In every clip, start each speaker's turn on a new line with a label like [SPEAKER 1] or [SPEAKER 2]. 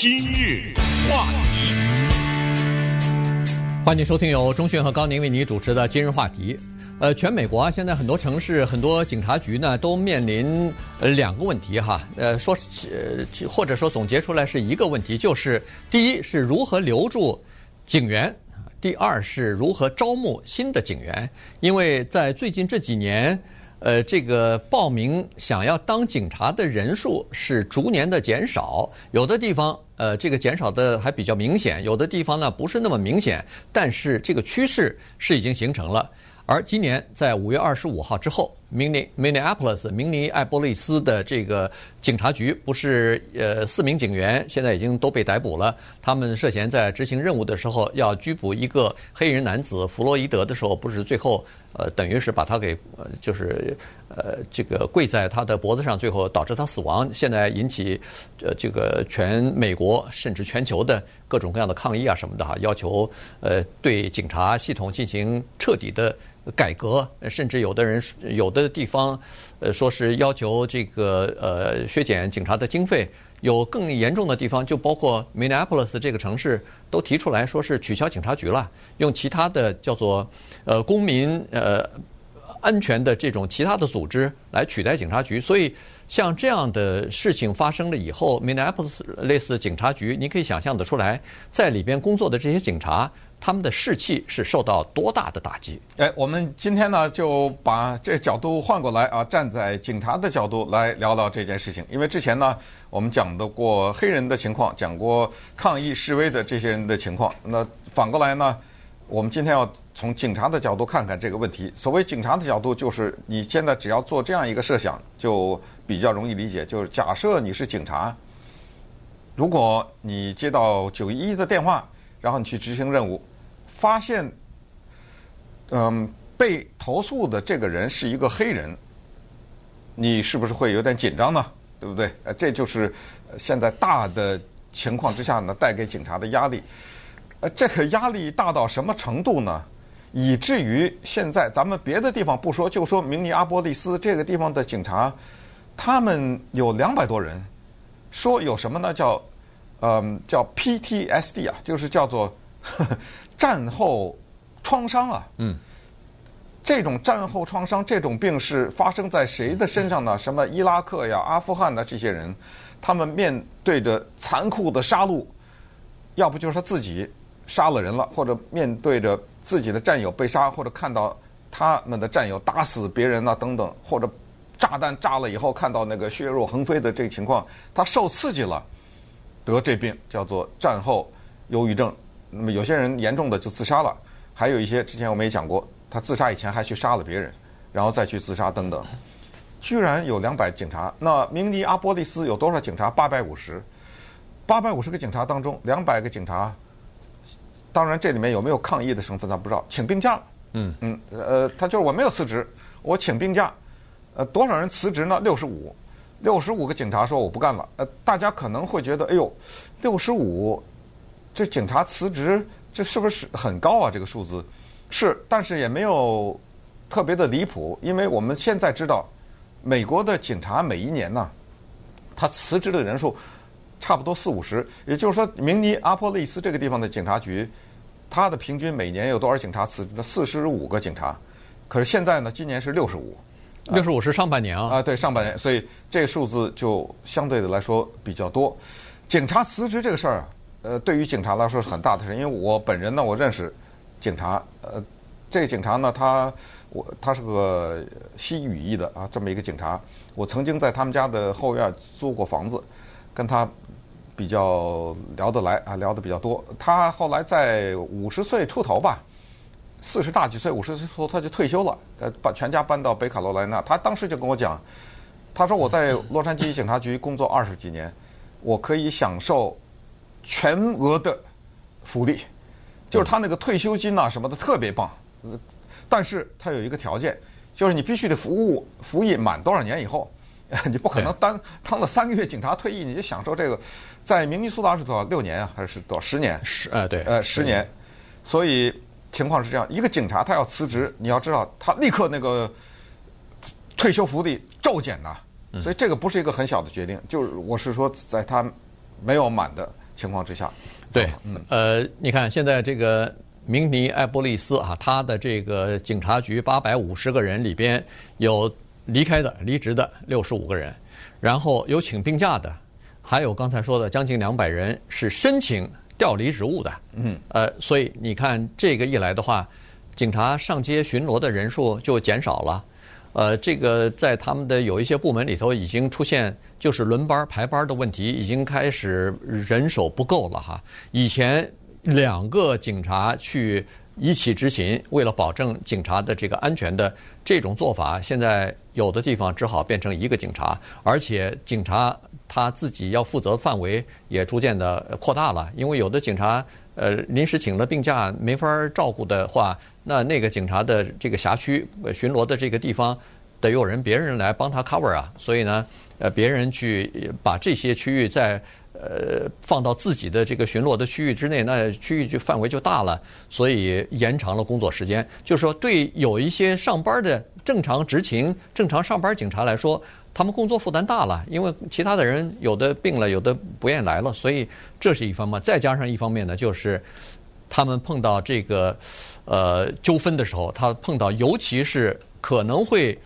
[SPEAKER 1] 今日话题，
[SPEAKER 2] 欢迎收听由钟讯和高宁为你主持的今日话题。呃，全美国啊，现在很多城市、很多警察局呢，都面临呃两个问题哈。呃，说呃或者说总结出来是一个问题，就是第一是如何留住警员，第二是如何招募新的警员。因为在最近这几年，呃，这个报名想要当警察的人数是逐年的减少，有的地方呃这个减少的还比较明显，有的地方呢不是那么明显，但是这个趋势是已经形成了。而今年在五月二十五号之后，明尼 Minneapolis 明尼艾波利斯的这个警察局不是呃四名警员现在已经都被逮捕了。他们涉嫌在执行任务的时候要拘捕一个黑人男子弗洛伊德的时候，不是最后呃等于是把他给呃就是呃这个跪在他的脖子上，最后导致他死亡。现在引起呃这个全美国甚至全球的各种各样的抗议啊什么的哈，要求呃对警察系统进行彻底的。改革，甚至有的人有的地方，呃，说是要求这个呃削减警察的经费。有更严重的地方，就包括 Minneapolis 这个城市，都提出来说是取消警察局了，用其他的叫做呃公民呃安全的这种其他的组织来取代警察局。所以像这样的事情发生了以后，Minneapolis 类似警察局，你可以想象得出来，在里边工作的这些警察。他们的士气是受到多大的打击？
[SPEAKER 3] 哎，我们今天呢就把这角度换过来啊，站在警察的角度来聊聊这件事情。因为之前呢，我们讲的过黑人的情况，讲过抗议示威的这些人的情况。那反过来呢，我们今天要从警察的角度看看这个问题。所谓警察的角度，就是你现在只要做这样一个设想，就比较容易理解。就是假设你是警察，如果你接到九一一的电话，然后你去执行任务。发现，嗯，被投诉的这个人是一个黑人，你是不是会有点紧张呢？对不对？呃，这就是现在大的情况之下呢，带给警察的压力。呃，这个压力大到什么程度呢？以至于现在咱们别的地方不说，就说明尼阿波利斯这个地方的警察，他们有两百多人，说有什么呢？叫，嗯，叫 PTSD 啊，就是叫做。呵呵战后创伤啊，嗯，这种战后创伤，这种病是发生在谁的身上呢？什么伊拉克呀、阿富汗的这些人，他们面对着残酷的杀戮，要不就是他自己杀了人了，或者面对着自己的战友被杀，或者看到他们的战友打死别人啊等等，或者炸弹炸了以后看到那个血肉横飞的这个情况，他受刺激了，得这病叫做战后忧郁症。那么有些人严重的就自杀了，还有一些之前我们也讲过，他自杀以前还去杀了别人，然后再去自杀等等。居然有两百警察，那明尼阿波利斯有多少警察？八百五十，八百五十个警察当中，两百个警察，当然这里面有没有抗议的成分咱不知道，请病假了。嗯嗯，呃，他就是我没有辞职，我请病假。呃，多少人辞职呢？六十五，六十五个警察说我不干了。呃，大家可能会觉得，哎呦，六十五。这警察辞职，这是不是很高啊？这个数字是，但是也没有特别的离谱，因为我们现在知道，美国的警察每一年呢，他辞职的人数差不多四五十，也就是说，明尼阿波利斯这个地方的警察局，它的平均每年有多少警察辞职？四十五个警察，可是现在呢，今年是六十五，
[SPEAKER 2] 六十五是上半年啊，
[SPEAKER 3] 啊，对，上半年，所以这个数字就相对的来说比较多。警察辞职这个事儿啊。呃，对于警察来说是很大的事，因为我本人呢，我认识警察。呃，这个警察呢，他我他是个西语裔的啊，这么一个警察。我曾经在他们家的后院租过房子，跟他比较聊得来啊，聊得比较多。他后来在五十岁出头吧，四十大几岁，五十岁出头他就退休了，呃，把全家搬到北卡罗来纳。他当时就跟我讲，他说我在洛杉矶警察局工作二十几年，我可以享受。全额的福利，就是他那个退休金啊什么的特别棒，但是他有一个条件，就是你必须得服务服役满多少年以后，你不可能当当了三个月警察退役你就享受这个，在明尼苏达是多少六年啊还是多少十年？
[SPEAKER 2] 十呃对
[SPEAKER 3] 呃十年，所以情况是这样，一个警察他要辞职，你要知道他立刻那个退休福利骤减呐，所以这个不是一个很小的决定，就是我是说在他没有满的。情况之下，
[SPEAKER 2] 对，嗯，呃，你看现在这个明尼埃波利斯啊，他的这个警察局八百五十个人里边有离开的、离职的六十五个人，然后有请病假的，还有刚才说的将近两百人是申请调离职务的，嗯，呃，所以你看这个一来的话，警察上街巡逻的人数就减少了。呃，这个在他们的有一些部门里头已经出现，就是轮班排班的问题，已经开始人手不够了哈。以前两个警察去一起执勤，为了保证警察的这个安全的这种做法，现在有的地方只好变成一个警察，而且警察他自己要负责范围也逐渐的扩大了，因为有的警察。呃，临时请了病假没法照顾的话，那那个警察的这个辖区巡逻的这个地方得有人别人来帮他 cover 啊，所以呢，呃，别人去把这些区域在呃放到自己的这个巡逻的区域之内，那区域就范围就大了，所以延长了工作时间。就是说，对有一些上班的正常执勤、正常上班警察来说。他们工作负担大了，因为其他的人有的病了，有的不愿意来了，所以这是一方面。再加上一方面呢，就是他们碰到这个呃纠纷的时候，他碰到尤其是可能会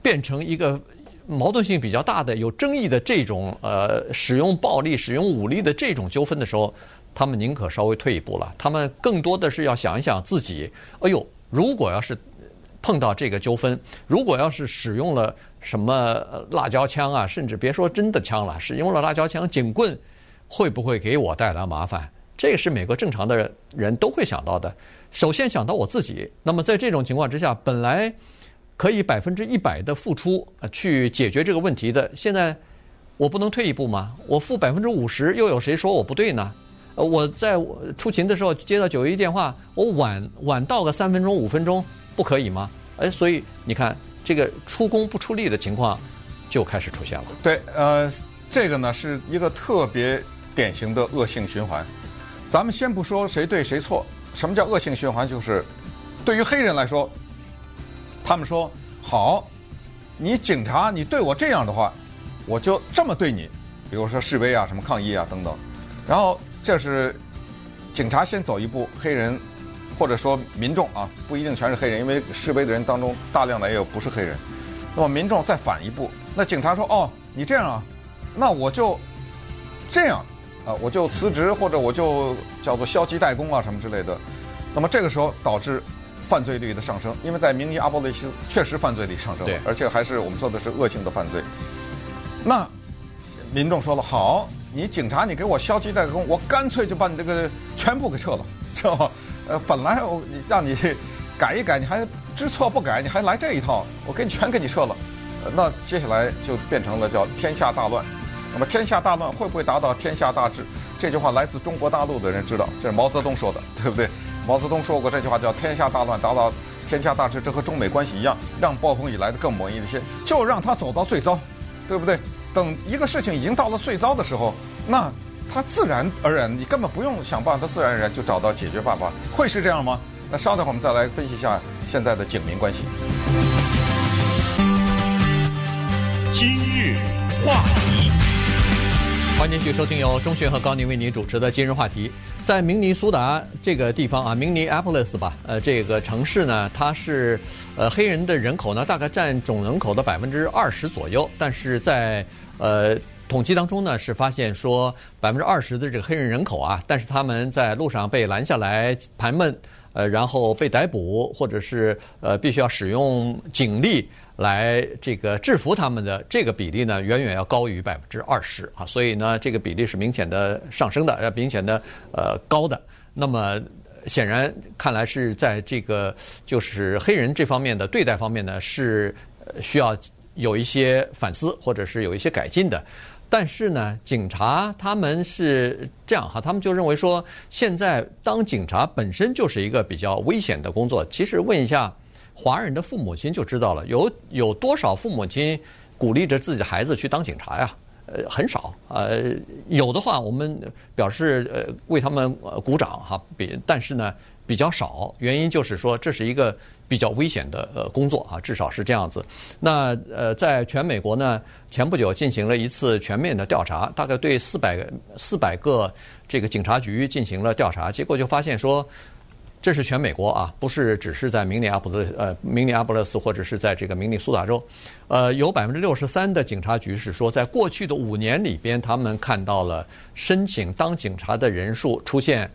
[SPEAKER 2] 变成一个矛盾性比较大的、有争议的这种呃使用暴力、使用武力的这种纠纷的时候，他们宁可稍微退一步了。他们更多的是要想一想自己，哎呦，如果要是。碰到这个纠纷，如果要是使用了什么辣椒枪啊，甚至别说真的枪了，使用了辣椒枪、警棍，会不会给我带来麻烦？这是每个正常的人都会想到的。首先想到我自己。那么在这种情况之下，本来可以百分之一百的付出啊去解决这个问题的，现在我不能退一步吗？我付百分之五十，又有谁说我不对呢？呃，我在出勤的时候接到九一电话，我晚晚到个三分钟、五分钟。不可以吗？哎，所以你看，这个出工不出力的情况就开始出现了。
[SPEAKER 3] 对，呃，这个呢是一个特别典型的恶性循环。咱们先不说谁对谁错，什么叫恶性循环？就是对于黑人来说，他们说好，你警察你对我这样的话，我就这么对你。比如说示威啊、什么抗议啊等等，然后这是警察先走一步，黑人。或者说民众啊，不一定全是黑人，因为示威的人当中大量的也有不是黑人。那么民众再反一步，那警察说：“哦，你这样啊，那我就这样啊，我就辞职或者我就叫做消极怠工啊什么之类的。”那么这个时候导致犯罪率的上升，因为在明尼阿波利斯确实犯罪率上升了，而且还是我们说的是恶性的犯罪。那民众说了：“好，你警察你给我消极怠工，我干脆就把你这个全部给撤了，知道吗？”呃，本来我让你改一改，你还知错不改，你还来这一套，我给你全给你撤了。呃，那接下来就变成了叫天下大乱。那么天下大乱会不会达到天下大治？这句话来自中国大陆的人知道，这是毛泽东说的，对不对？毛泽东说过这句话叫天下大乱达到天下大治，这和中美关系一样，让暴风雨来得更猛一些，就让它走到最糟，对不对？等一个事情已经到了最糟的时候，那。它自然而然，你根本不用想办法，自然而然就找到解决办法，会是这样吗？那稍等我们再来分析一下现在的警民关系。
[SPEAKER 1] 今日话题，
[SPEAKER 2] 欢迎继续收听由钟迅和高宁为您主持的今日话题。在明尼苏达这个地方啊，明尼阿波利斯吧，呃，这个城市呢，它是呃黑人的人口呢，大概占总人口的百分之二十左右，但是在呃。统计当中呢，是发现说百分之二十的这个黑人人口啊，但是他们在路上被拦下来盘问，呃，然后被逮捕，或者是呃必须要使用警力来这个制服他们的这个比例呢，远远要高于百分之二十啊，所以呢，这个比例是明显的上升的，呃，明显的呃高的。那么显然看来是在这个就是黑人这方面的对待方面呢，是需要有一些反思，或者是有一些改进的。但是呢，警察他们是这样哈，他们就认为说，现在当警察本身就是一个比较危险的工作。其实问一下华人的父母亲就知道了，有有多少父母亲鼓励着自己的孩子去当警察呀？呃，很少。呃，有的话，我们表示呃为他们鼓掌哈。比但是呢，比较少。原因就是说，这是一个。比较危险的呃工作啊，至少是这样子。那呃，在全美国呢，前不久进行了一次全面的调查，大概对四百四百个这个警察局进行了调查，结果就发现说。这是全美国啊，不是只是在明尼阿波勒呃明尼阿波勒斯或者是在这个明尼苏达州，呃，有百分之六十三的警察局是说，在过去的五年里边，他们看到了申请当警察的人数出现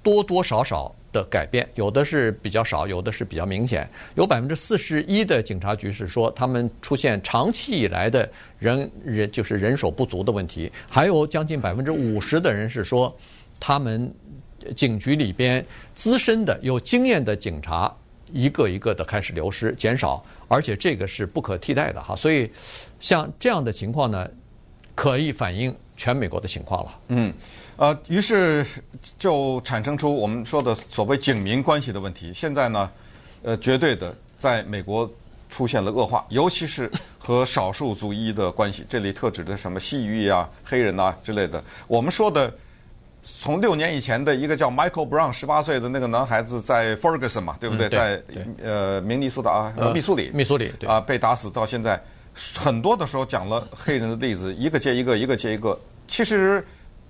[SPEAKER 2] 多多少少的改变，有的是比较少，有的是比较明显。有百分之四十一的警察局是说，他们出现长期以来的人人就是人手不足的问题，还有将近百分之五十的人是说，他们。警局里边资深的、有经验的警察一个一个的开始流失、减少，而且这个是不可替代的哈。所以，像这样的情况呢，可以反映全美国的情况了。
[SPEAKER 3] 嗯，呃，于是就产生出我们说的所谓警民关系的问题。现在呢，呃，绝对的在美国出现了恶化，尤其是和少数族裔的关系。这里特指的什么西裔啊、黑人啊之类的。我们说的。从六年以前的一个叫 Michael Brown 十八岁的那个男孩子在 Ferguson 嘛，对不对？
[SPEAKER 2] 嗯、对
[SPEAKER 3] 在呃明尼苏达啊，密苏里，
[SPEAKER 2] 密苏里
[SPEAKER 3] 啊被打死到现在，很多的时候讲了黑人的例子，一个接一个，一个接一个。其实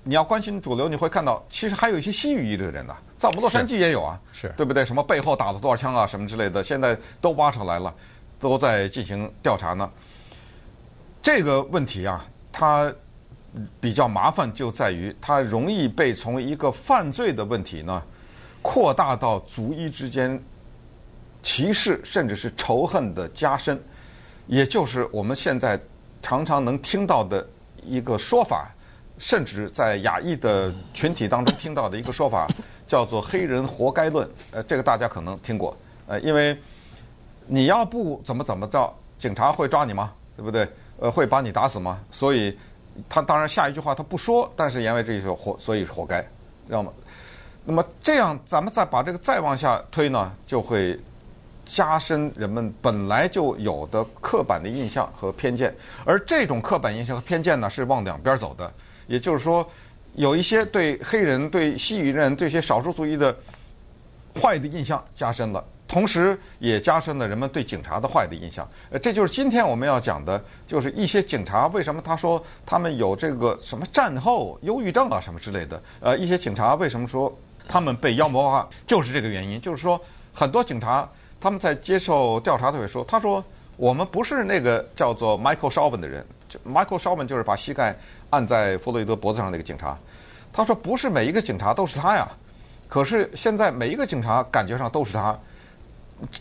[SPEAKER 3] 你要关心主流，你会看到，其实还有一些西裔的人呢，在我们洛杉矶也有啊，
[SPEAKER 2] 是
[SPEAKER 3] 对不对？什么背后打了多少枪啊，什么之类的，现在都挖出来了，都在进行调查呢。这个问题啊，它。比较麻烦就在于，它容易被从一个犯罪的问题呢，扩大到族裔之间歧视甚至是仇恨的加深，也就是我们现在常常能听到的一个说法，甚至在亚裔的群体当中听到的一个说法，叫做“黑人活该论”。呃，这个大家可能听过。呃，因为你要不怎么怎么着，警察会抓你吗？对不对？呃，会把你打死吗？所以。他当然下一句话他不说，但是言为这一句活，所以是活该，知道吗？那么这样，咱们再把这个再往下推呢，就会加深人们本来就有的刻板的印象和偏见，而这种刻板印象和偏见呢，是往两边走的。也就是说，有一些对黑人、对西语人、对一些少数族裔的坏的印象加深了。同时，也加深了人们对警察的坏的印象。呃，这就是今天我们要讲的，就是一些警察为什么他说他们有这个什么战后忧郁症啊什么之类的。呃，一些警察为什么说他们被妖魔化，就是这个原因。就是说，很多警察他们在接受调查的时候说，他说我们不是那个叫做 Michael Shovin 的人。就 Michael Shovin 就是把膝盖按在弗洛伊德脖子上那个警察。他说不是每一个警察都是他呀，可是现在每一个警察感觉上都是他。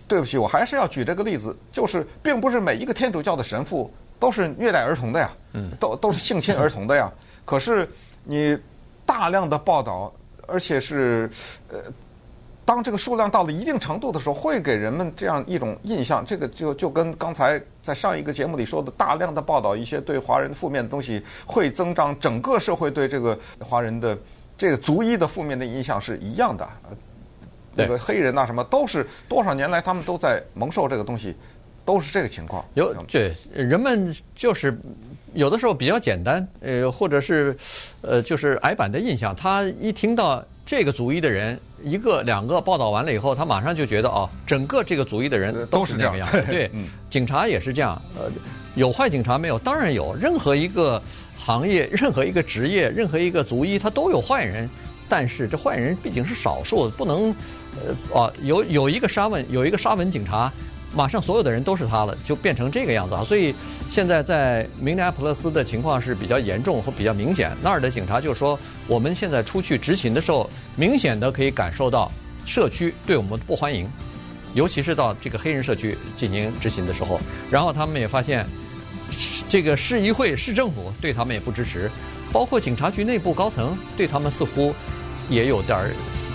[SPEAKER 3] 对不起，我还是要举这个例子，就是并不是每一个天主教的神父都是虐待儿童的呀，嗯都都是性侵儿童的呀。可是你大量的报道，而且是呃，当这个数量到了一定程度的时候，会给人们这样一种印象。这个就就跟刚才在上一个节目里说的，大量的报道一些对华人负面的东西，会增长整个社会对这个华人的这个族裔的负面的印象是一样的。这个黑人呐，什么都是多少年来他们都在蒙受这个东西，都是这个情况。
[SPEAKER 2] 有对人们就是有的时候比较简单，呃，或者是呃，就是矮板的印象。他一听到这个族裔的人一个两个报道完了以后，他马上就觉得哦，整个这个族裔的人都是这个样子。对，警察也是这样。呃，有坏警察没有？当然有。任何一个行业、任何一个职业、任何一个族裔，他都有坏人。但是这坏人毕竟是少数，不能。呃哦，有有一个沙文，有一个沙文警察，马上所有的人都是他了，就变成这个样子啊！所以现在在明尼阿波勒斯的情况是比较严重和比较明显。那儿的警察就说，我们现在出去执勤的时候，明显的可以感受到社区对我们不欢迎，尤其是到这个黑人社区进行执勤的时候。然后他们也发现，这个市议会、市政府对他们也不支持，包括警察局内部高层对他们似乎也有点儿。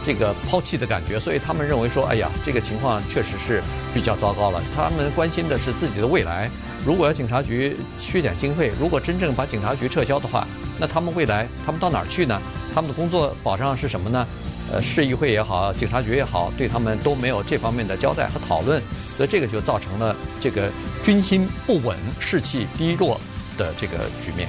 [SPEAKER 2] 这个抛弃的感觉，所以他们认为说，哎呀，这个情况确实是比较糟糕了。他们关心的是自己的未来。如果要警察局削减经费，如果真正把警察局撤销的话，那他们未来他们到哪儿去呢？他们的工作保障是什么呢？呃，市议会也好，警察局也好，对他们都没有这方面的交代和讨论，所以这个就造成了这个军心不稳、士气低落的这个局面。